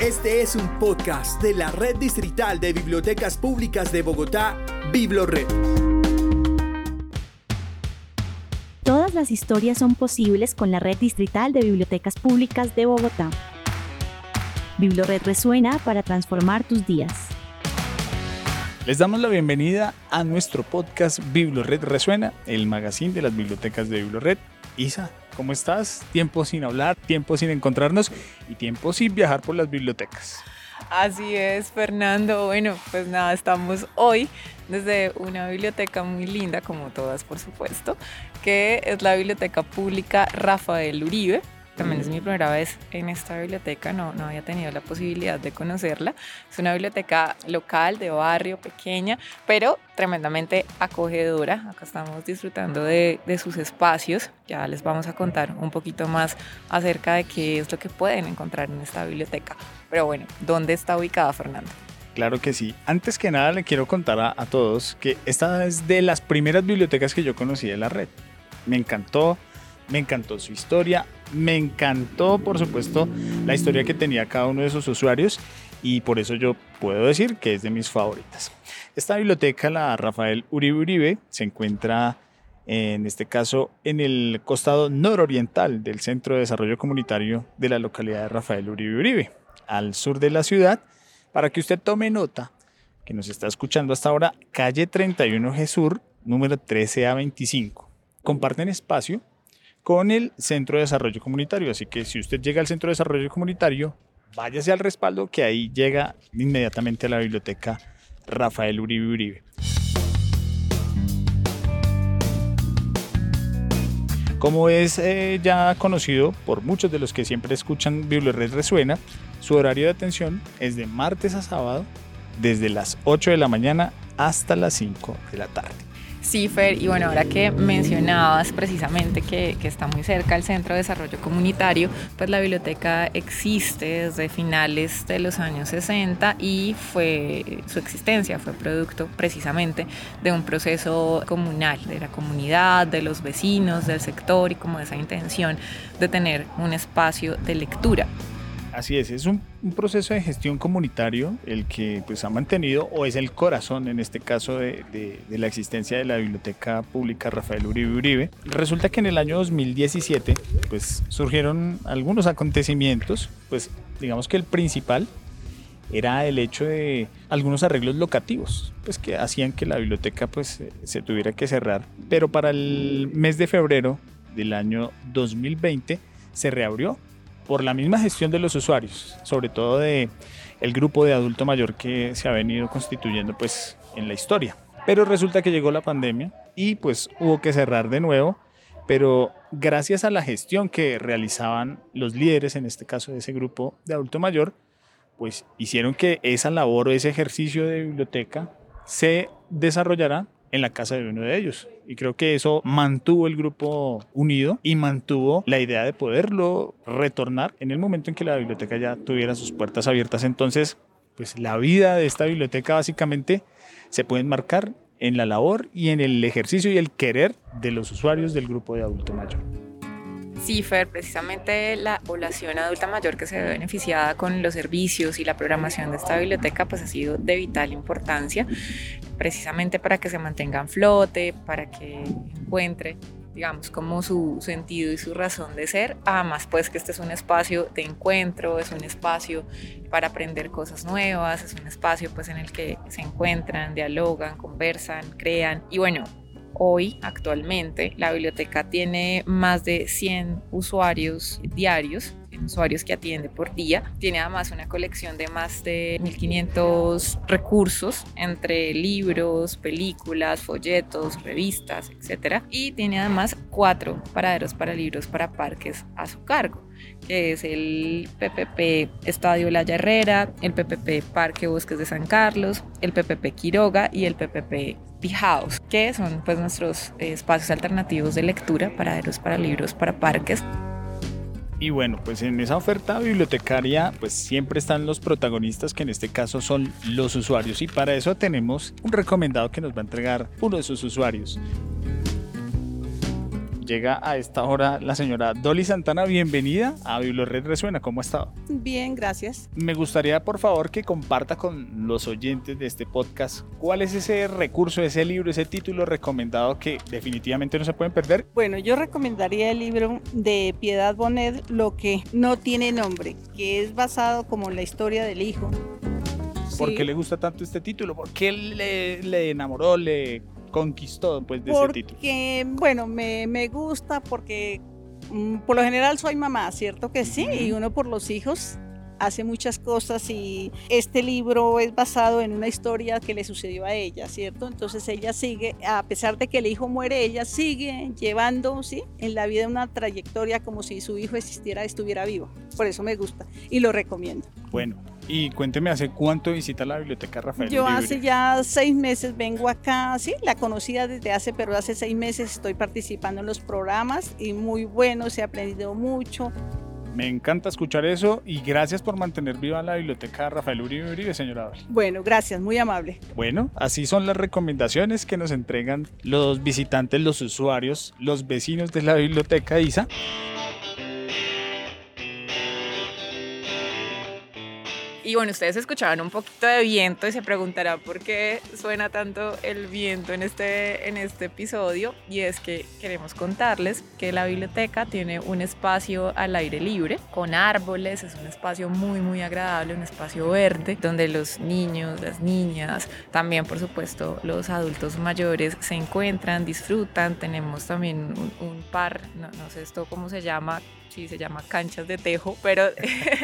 Este es un podcast de la Red Distrital de Bibliotecas Públicas de Bogotá, BibloRed. Todas las historias son posibles con la Red Distrital de Bibliotecas Públicas de Bogotá. BibloRed resuena para transformar tus días. Les damos la bienvenida a nuestro podcast BibloRed Resuena, el magazine de las bibliotecas de BibloRed. Isa, ¿Cómo estás? Tiempo sin hablar, tiempo sin encontrarnos y tiempo sin viajar por las bibliotecas. Así es, Fernando. Bueno, pues nada, estamos hoy desde una biblioteca muy linda, como todas por supuesto, que es la Biblioteca Pública Rafael Uribe. También es mi primera vez en esta biblioteca, no, no había tenido la posibilidad de conocerla. Es una biblioteca local, de barrio, pequeña, pero tremendamente acogedora. Acá estamos disfrutando de, de sus espacios. Ya les vamos a contar un poquito más acerca de qué es lo que pueden encontrar en esta biblioteca. Pero bueno, ¿dónde está ubicada Fernando? Claro que sí. Antes que nada le quiero contar a, a todos que esta es de las primeras bibliotecas que yo conocí de la red. Me encantó me encantó su historia, me encantó por supuesto la historia que tenía cada uno de sus usuarios y por eso yo puedo decir que es de mis favoritas. Esta biblioteca, la Rafael Uribe Uribe, se encuentra en este caso en el costado nororiental del Centro de Desarrollo Comunitario de la localidad de Rafael Uribe Uribe, al sur de la ciudad, para que usted tome nota que nos está escuchando hasta ahora, calle 31 Jesús, número 13A25. Comparten espacio con el Centro de Desarrollo Comunitario. Así que si usted llega al Centro de Desarrollo Comunitario, váyase al respaldo que ahí llega inmediatamente a la biblioteca Rafael Uribe Uribe. Como es eh, ya conocido por muchos de los que siempre escuchan BibloRed Resuena, su horario de atención es de martes a sábado desde las 8 de la mañana hasta las 5 de la tarde. CIFER y bueno, ahora que mencionabas precisamente que, que, está muy cerca el Centro de Desarrollo Comunitario, pues la biblioteca existe desde finales de los años 60 y fue su existencia fue producto precisamente de un proceso comunal, de la comunidad, de los vecinos, del sector y como de esa intención de tener un espacio de lectura. Así es, es un, proceso de gestión comunitario el que pues, ha mantenido o es el corazón en este caso de, de, de, la existencia de la Biblioteca Pública Rafael Uribe Uribe. Resulta que en el año 2017 pues, surgieron algunos acontecimientos, pues digamos que el principal era el hecho de algunos arreglos locativos, pues que hacían que la biblioteca pues se tuviera que cerrar. Pero para el mes de febrero del año 2020 se reabrió por la misma gestión de los usuarios, sobre todo de el grupo de adulto mayor que se ha venido constituyendo pues en la historia. Pero resulta que llegó la pandemia y pues hubo que cerrar de nuevo, pero gracias a la gestión que realizaban los líderes, en este caso de ese grupo de adulto mayor, pues hicieron que esa labor o ese ejercicio de biblioteca se desarrollara en la casa de uno de ellos. Y creo que eso mantuvo el grupo unido y mantuvo la idea de poderlo retornar en el momento en que la biblioteca ya tuviera sus puertas abiertas. Entonces, pues la vida de esta biblioteca básicamente se puede enmarcar en la labor y en el ejercicio y el querer de los usuarios del grupo de adulto mayor. CIFER, precisamente la población adulta mayor que se ve beneficiada con los servicios y la programación de esta biblioteca, pues ha sido de vital importancia, precisamente para que se mantenga en flote, para que encuentre digamos, como su sentido y su razón de ser. Además, pues que este es un espacio de encuentro, es un espacio para aprender cosas nuevas, es un espacio pues en el que se encuentran, dialogan, conversan, crean. Y bueno, Hoy, actualmente, la biblioteca tiene más de 100 usuarios diarios, usuarios que atiende por día. Tiene además una colección de más de 1500 recursos entre libros, películas, folletos, revistas, etc. Y tiene además cuatro paraderos para libros para parques a su cargo que es el PPP Estadio La Herrera, el PPP Parque Bosques de San Carlos, el PPP Quiroga y el PPP House, que son pues nuestros espacios alternativos de lectura, paraderos para libros, para parques. Y bueno, pues en esa oferta bibliotecaria pues siempre están los protagonistas que en este caso son los usuarios y para eso tenemos un recomendado que nos va a entregar uno de sus usuarios. Llega a esta hora la señora Dolly Santana. Bienvenida a Biblored Resuena. ¿Cómo ha estado? Bien, gracias. Me gustaría, por favor, que comparta con los oyentes de este podcast cuál es ese recurso, ese libro, ese título recomendado que definitivamente no se pueden perder. Bueno, yo recomendaría el libro de Piedad Bonet, Lo que no tiene nombre, que es basado como en la historia del hijo. ¿Por Sí. qué le gusta tanto este título? ¿Por qué le, le enamoró, le conquistó pues, de ese título? Porque, bueno, me, me gusta porque mm, por lo general soy mamá, ¿cierto que sí? Y uno por los hijos hace muchas cosas y este libro es basado en una historia que le sucedió a ella, ¿cierto? Entonces ella sigue, a pesar de que el hijo muere, ella sigue llevando, ¿sí? En la vida una trayectoria como si su hijo existiera, estuviera vivo. Por eso me gusta y lo recomiendo. Bueno, y cuénteme, ¿hace cuánto visita la biblioteca Rafael Yo hace ya seis meses vengo acá, sí, la conocía desde hace, pero hace seis meses estoy participando en los programas y muy bueno, se ha aprendido mucho. Me encanta escuchar eso y gracias por mantener viva la biblioteca Rafael Uribe Uribe, señora Dolly. Bueno, gracias, muy amable. Bueno, así son las recomendaciones que nos entregan los visitantes, los usuarios, los vecinos de la biblioteca ISA. Y bueno, ustedes escuchaban un poquito de viento y se preguntarán por qué suena tanto el viento en este, en este episodio. Y es que queremos contarles que la biblioteca tiene un espacio al aire libre, con árboles, es un espacio muy, muy agradable, un espacio verde, donde los niños, las niñas, también por supuesto los adultos mayores se encuentran, disfrutan. Tenemos también un, un par, no, no sé esto cómo se llama, sí se llama canchas de tejo, pero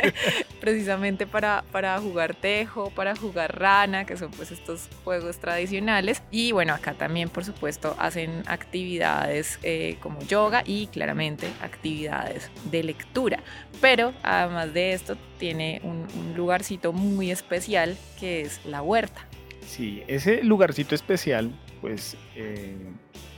precisamente para, para jugar tejo, para jugar rana, que son pues estos juegos tradicionales. Y bueno, acá también por supuesto hacen actividades eh, como yoga y claramente actividades de lectura. Pero además de esto tiene un, lugarcito muy especial que es la huerta. Sí, ese lugarcito especial, pues eh,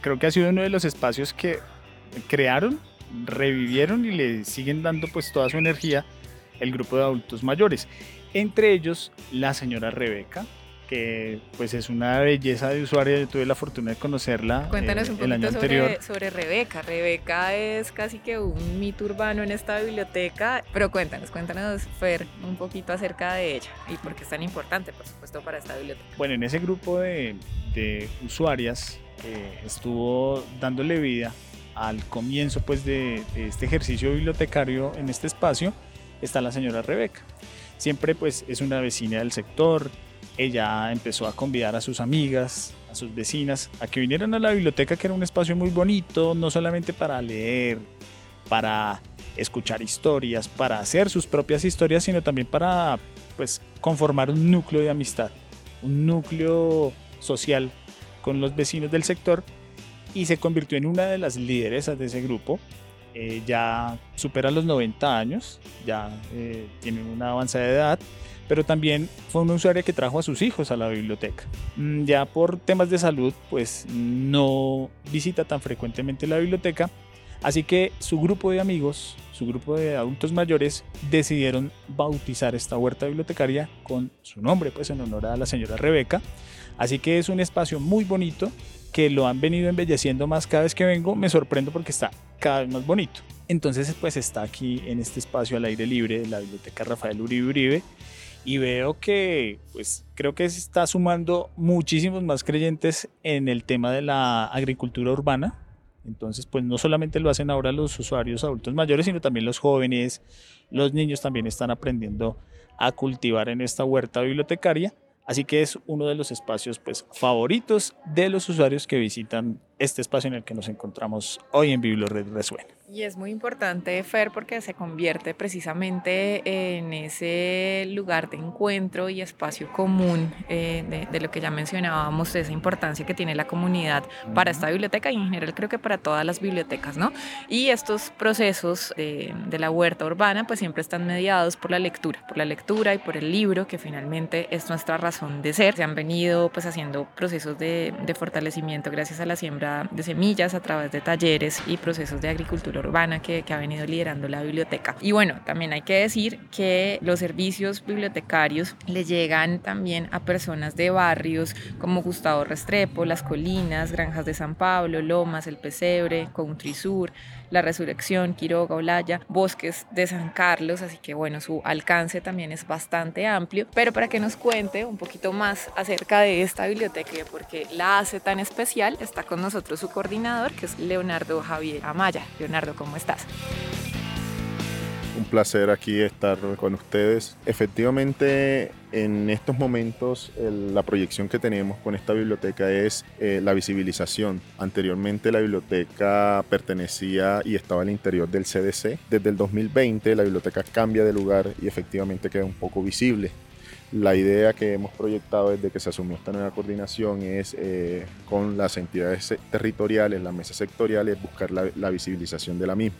creo que ha sido uno de los espacios que crearon, revivieron y le siguen dando pues toda su energía el grupo de adultos mayores. Entre ellos la señora Rebeca, que pues es una belleza de usuaria, yo tuve la fortuna de conocerla Cuéntanos eh, un el año poquito anterior. sobre, sobre Rebeca. Rebeca es casi que un mito urbano en esta biblioteca, pero cuéntanos, cuéntanos, Fer, un poquito acerca de ella y por qué es tan importante, por supuesto, para esta biblioteca. Bueno, en ese grupo de, de usuarias que estuvo dándole vida al comienzo pues de, de este ejercicio bibliotecario en este espacio está la señora Rebeca. Siempre pues es una vecina del sector. Ella empezó a convidar a sus amigas, a sus vecinas, a que vinieran a la biblioteca, que era un espacio muy bonito, no solamente para leer, para escuchar historias, para hacer sus propias historias, sino también para pues conformar un núcleo de amistad, un núcleo social con los vecinos del sector y se convirtió en una de las lideresas de ese grupo. Eh, ya supera los 90 años, ya eh, tiene una avanzada edad, pero también fue una usuaria que trajo a sus hijos a la biblioteca. Mm, Ya por temas de salud, pues no visita tan frecuentemente la biblioteca, así que su grupo de amigos, su grupo de adultos mayores, decidieron bautizar esta huerta bibliotecaria con su nombre, pues en honor a la señora Rebeca. Así que es un espacio muy bonito que lo han venido embelleciendo más cada vez que vengo. Me sorprendo porque está cada vez más bonito. Entonces, pues está aquí en este espacio al aire libre de la Biblioteca Rafael Uribe Uribe y veo que, pues creo que se está sumando muchísimos más creyentes en el tema de la agricultura urbana. Entonces, pues no solamente lo hacen ahora los usuarios adultos mayores, sino también los jóvenes, los niños también están aprendiendo a cultivar en esta huerta bibliotecaria. Así que es uno de los espacios pues, favoritos de los usuarios que visitan este espacio en el que nos encontramos hoy en Biblored Resuena. Y es muy importante, Fer, porque se convierte precisamente en ese lugar de encuentro y espacio común eh, de, de, lo que ya mencionábamos, de esa importancia que tiene la comunidad para esta biblioteca y en general creo que para todas las bibliotecas, ¿no? Y estos procesos de, de la huerta urbana pues siempre están mediados por la lectura, por la lectura y por el libro, que finalmente es nuestra razón de ser. Se han venido pues haciendo procesos de, de fortalecimiento gracias a la siembra de semillas a través de talleres y procesos de agricultura urbana que, que ha venido liderando la biblioteca. Y bueno, también hay que decir que los servicios bibliotecarios le llegan también a personas de barrios como Gustavo Restrepo, Las Colinas, Granjas de San Pablo, Lomas, El Pesebre, Country Sur, La Resurrección, Quiroga, Olaya, Bosques de San Carlos, así que bueno, su alcance también es bastante amplio, pero para que nos cuente un poquito más acerca de esta biblioteca y porque la hace tan especial, está con nosotros su coordinador, que es Leonardo Javier Amaya. Leonardo, ¿cómo estás? Placer aquí estar con ustedes. Efectivamente, en estos momentos la proyección que tenemos con esta biblioteca es eh, la visibilización. Anteriormente la biblioteca pertenecía y estaba al interior del CDC. Desde el 2020 la biblioteca cambia de lugar y efectivamente queda un poco visible. La idea que hemos proyectado desde que se asumió esta nueva coordinación es eh, con las entidades territoriales, las mesas sectoriales, buscar la visibilización de la misma.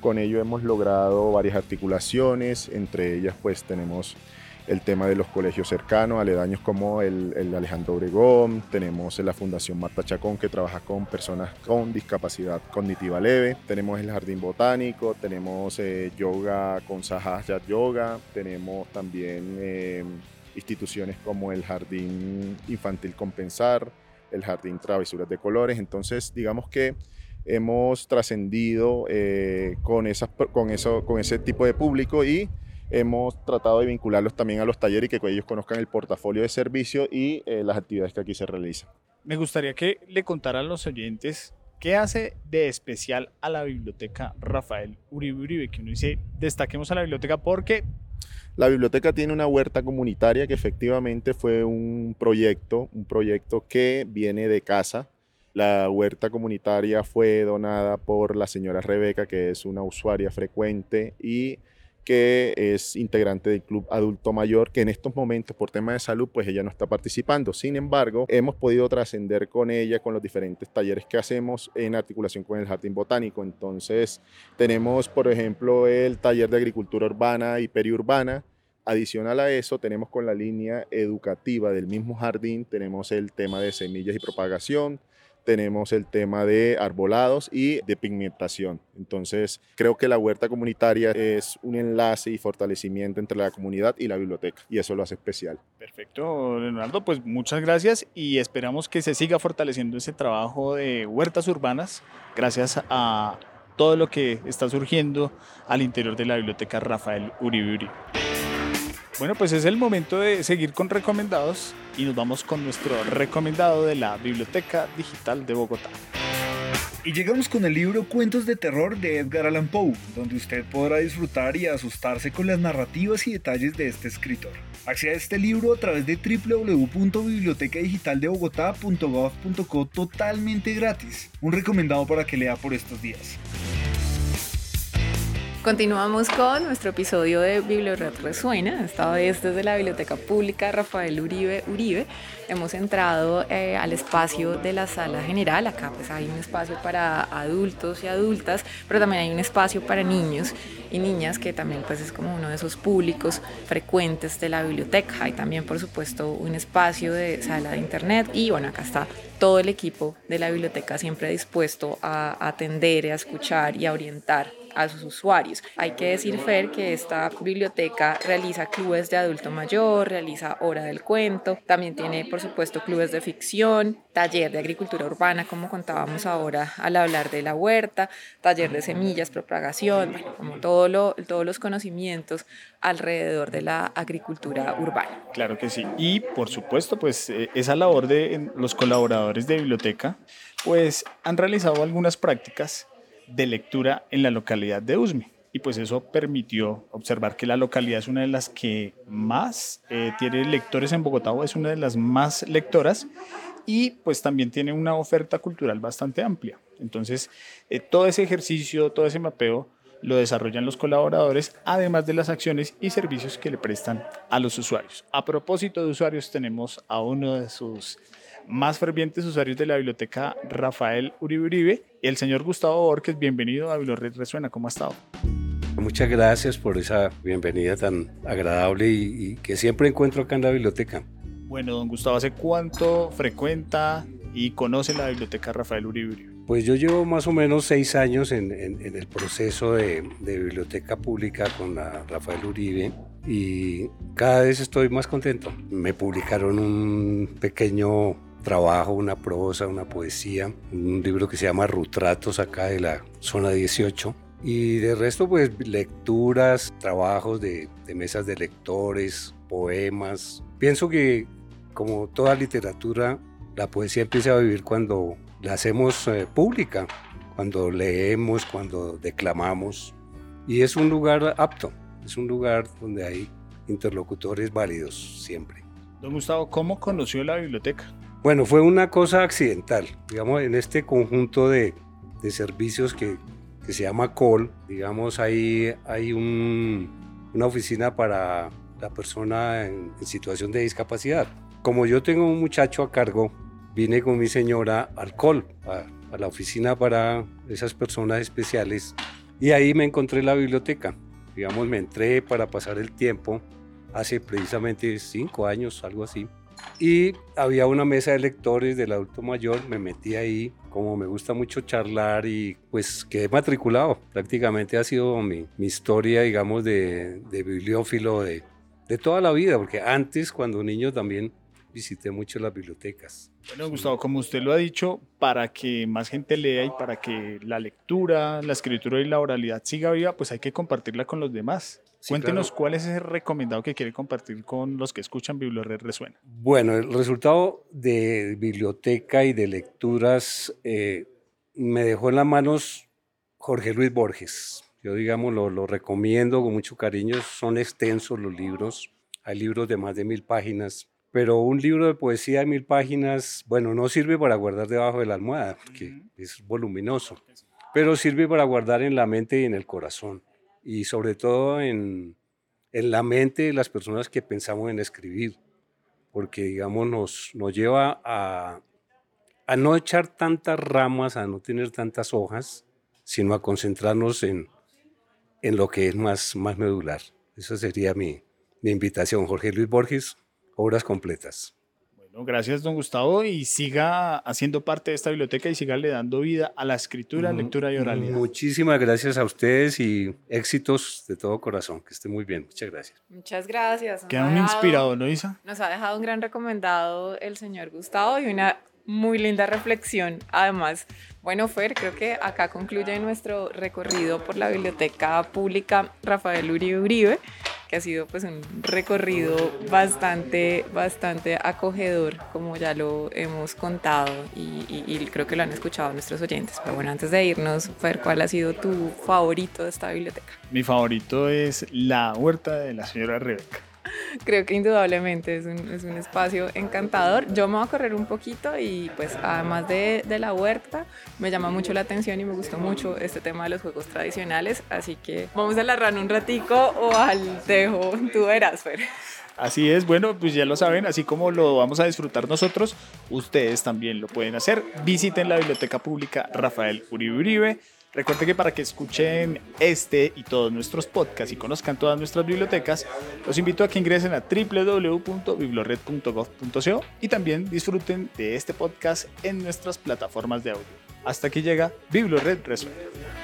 Con ello hemos logrado varias articulaciones, entre ellas pues tenemos el tema de los colegios cercanos, aledaños como el, Alejandro Obregón, tenemos la Fundación Marta Chacón que trabaja con personas con discapacidad cognitiva leve, tenemos el Jardín Botánico, tenemos eh, yoga con Sahajat Yoga, tenemos también eh, instituciones como el Jardín Infantil Compensar, el Jardín Travesuras de Colores, entonces digamos que hemos trascendido eh, con, con, eso, con ese tipo de público y hemos tratado de vincularlos también a los talleres y que ellos conozcan el portafolio de servicio y eh, las actividades que aquí se realizan. Me gustaría que le contara a los oyentes qué hace de especial a la biblioteca Rafael Uribe Uribe, que uno dice, destaquemos a la biblioteca porque... La biblioteca tiene una huerta comunitaria que efectivamente fue un proyecto, un proyecto que viene de casa, la huerta comunitaria fue donada por la señora Rebeca, que es una usuaria frecuente y que es integrante del Club Adulto Mayor, que en estos momentos por tema de salud, pues ella no está participando. Sin embargo, hemos podido trascender con ella, con los diferentes talleres que hacemos en articulación con el Jardín Botánico. Entonces, tenemos, por ejemplo, el taller de agricultura urbana y periurbana. Adicional a eso, tenemos con la línea educativa del mismo jardín, tenemos el tema de semillas y propagación, tenemos el tema de arbolados y de pigmentación. Entonces, creo que la huerta comunitaria es un enlace y fortalecimiento entre la comunidad y la biblioteca, y eso lo hace especial. Perfecto, Leonardo, pues muchas gracias y esperamos que se siga fortaleciendo ese trabajo de huertas urbanas gracias a todo lo que está surgiendo al interior de la biblioteca Rafael Uribe Uribe. Bueno, pues es el momento de seguir con recomendados y nos vamos con nuestro recomendado de la Biblioteca Digital de Bogotá. Y llegamos con el libro Cuentos de Terror de Edgar Allan Poe, donde usted podrá disfrutar y asustarse con las narrativas y detalles de este escritor. Acceda a este libro a través de www.bibliotecadigitaldebogotá.gov.co totalmente gratis. Un recomendado para que lea por estos días. Continuamos con nuestro episodio de Bibliored Resuena, esta vez desde la Biblioteca Pública Rafael Uribe Uribe. Hemos entrado eh, al espacio de la sala general, acá pues hay un espacio para adultos y adultas, pero también hay un espacio para niños y niñas que también pues es como uno de esos públicos frecuentes de la biblioteca. Hay también por supuesto un espacio de sala de internet y bueno, acá está todo el equipo de la biblioteca siempre dispuesto a atender, a escuchar y a orientar a sus usuarios. Hay que decir, Fer, que esta biblioteca realiza clubes de adulto mayor, realiza hora del cuento, también tiene, por supuesto, clubes de ficción, taller de agricultura urbana, como contábamos ahora al hablar de la huerta, taller de semillas, propagación, como todo lo, todos los conocimientos alrededor de la agricultura urbana. Claro que sí. Y, por supuesto, pues eh, esa labor de los colaboradores de biblioteca, pues han realizado algunas prácticas de lectura en la localidad de Usme. Y pues eso permitió observar que la localidad es una de las que más eh, tiene lectores en Bogotá o es una de las más lectoras y pues también tiene una oferta cultural bastante amplia. Entonces, eh, todo ese ejercicio, todo ese mapeo lo desarrollan los colaboradores, además de las acciones y servicios que le prestan a los usuarios. A propósito de usuarios, tenemos a uno de sus más fervientes usuarios de la biblioteca Rafael Uribe Uribe, el señor Gustavo Borges. Bienvenido a Bibliored Resuena, ¿cómo ha estado? Muchas gracias por esa bienvenida tan agradable y, que siempre encuentro acá en la biblioteca. Bueno, don Gustavo, ¿hace cuánto frecuenta y conoce la biblioteca Rafael Uribe Uribe? Pues yo llevo más o menos seis años en, el proceso de, biblioteca pública con la Rafael Uribe y cada vez estoy más contento. Me publicaron un pequeño trabajo, una prosa, una poesía, un libro que se llama Rutratos acá de la zona 18. Y de resto, pues lecturas, trabajos de, de mesas de lectores, poemas. Pienso que como toda literatura, la poesía empieza a vivir cuando la hacemos eh, pública, cuando leemos, cuando declamamos. Y es un lugar apto, es un lugar donde hay interlocutores válidos siempre. Don Gustavo, ¿cómo conoció la biblioteca? Bueno, fue una cosa accidental. Digamos, en este conjunto de, servicios que, se llama COL, digamos, ahí hay un, una oficina para la persona en situación de discapacidad. Como yo tengo un muchacho a cargo, vine con mi señora al COL, a, la oficina para esas personas especiales, y ahí me encontré la biblioteca. Digamos, me entré para pasar el tiempo hace precisamente cinco años, algo así. Y había una mesa de lectores del adulto mayor, me metí ahí, como me gusta mucho charlar y pues quedé matriculado. Prácticamente ha sido mi, mi historia, digamos, de, de bibliófilo de, de toda la vida, porque antes, cuando niño también visité mucho las bibliotecas. Bueno, Gustavo, como usted lo ha dicho, para que más gente lea y para que la lectura, la escritura y la oralidad siga viva, pues hay que compartirla con los demás. Cuéntenos cuál es ese recomendado que quiere compartir con los que escuchan Bibliored Resuena. Bueno, el resultado de biblioteca y de lecturas eh, me dejó en las manos Jorge Luis Borges. Yo, digamos, lo, lo recomiendo con mucho cariño. Son extensos los libros. Hay libros de más de mil páginas pero un libro de poesía de mil páginas, bueno, no sirve para guardar debajo de la almohada, porque es voluminoso, pero sirve para guardar en la mente y en el corazón, y sobre todo en, en la mente de las personas que pensamos en escribir, porque, digamos, nos, nos lleva a, a no echar tantas ramas, a no tener tantas hojas, sino a concentrarnos en, en lo que es más, más medular. Esa sería mi, mi invitación, Jorge Luis Borges obras completas. Bueno, gracias don Gustavo y siga haciendo parte de esta biblioteca y siga le dando vida a la escritura, lectura y oralidad. Muchísimas gracias a ustedes y éxitos de todo corazón. Que esté muy bien. Muchas gracias. Muchas gracias. Queda un inspirado, ¿no, Isa? Nos ha dejado un gran recomendado el señor Gustavo y una muy linda reflexión. Además, bueno, Fer, creo que acá concluye nuestro recorrido por la Biblioteca Pública Rafael Uribe Uribe, ha sido pues un recorrido bastante, bastante acogedor, como ya lo hemos contado y, y creo que lo han escuchado nuestros oyentes. Pero bueno, antes de irnos, Fer, ¿cuál ha sido tu favorito de esta biblioteca? Mi favorito es La Huerta de la señora Rebeca. Creo que indudablemente es un, es un, espacio encantador. Yo me voy a correr un poquito y pues además de, de, la huerta, me llama mucho la atención y me gustó mucho este tema de los juegos tradicionales. Así que vamos a la run un ratico o al tejo, tú verás, Fer. Así es, bueno, pues ya lo saben, así como lo vamos a disfrutar nosotros, ustedes también lo pueden hacer. Visiten la Biblioteca Pública Rafael Uribe Uribe Recuerden que para que escuchen este y todos nuestros podcasts y conozcan todas nuestras bibliotecas, los invito a que ingresen a www.biblored.gov.co y también disfruten de este podcast en nuestras plataformas de audio. Hasta aquí llega Biblored Resuelve.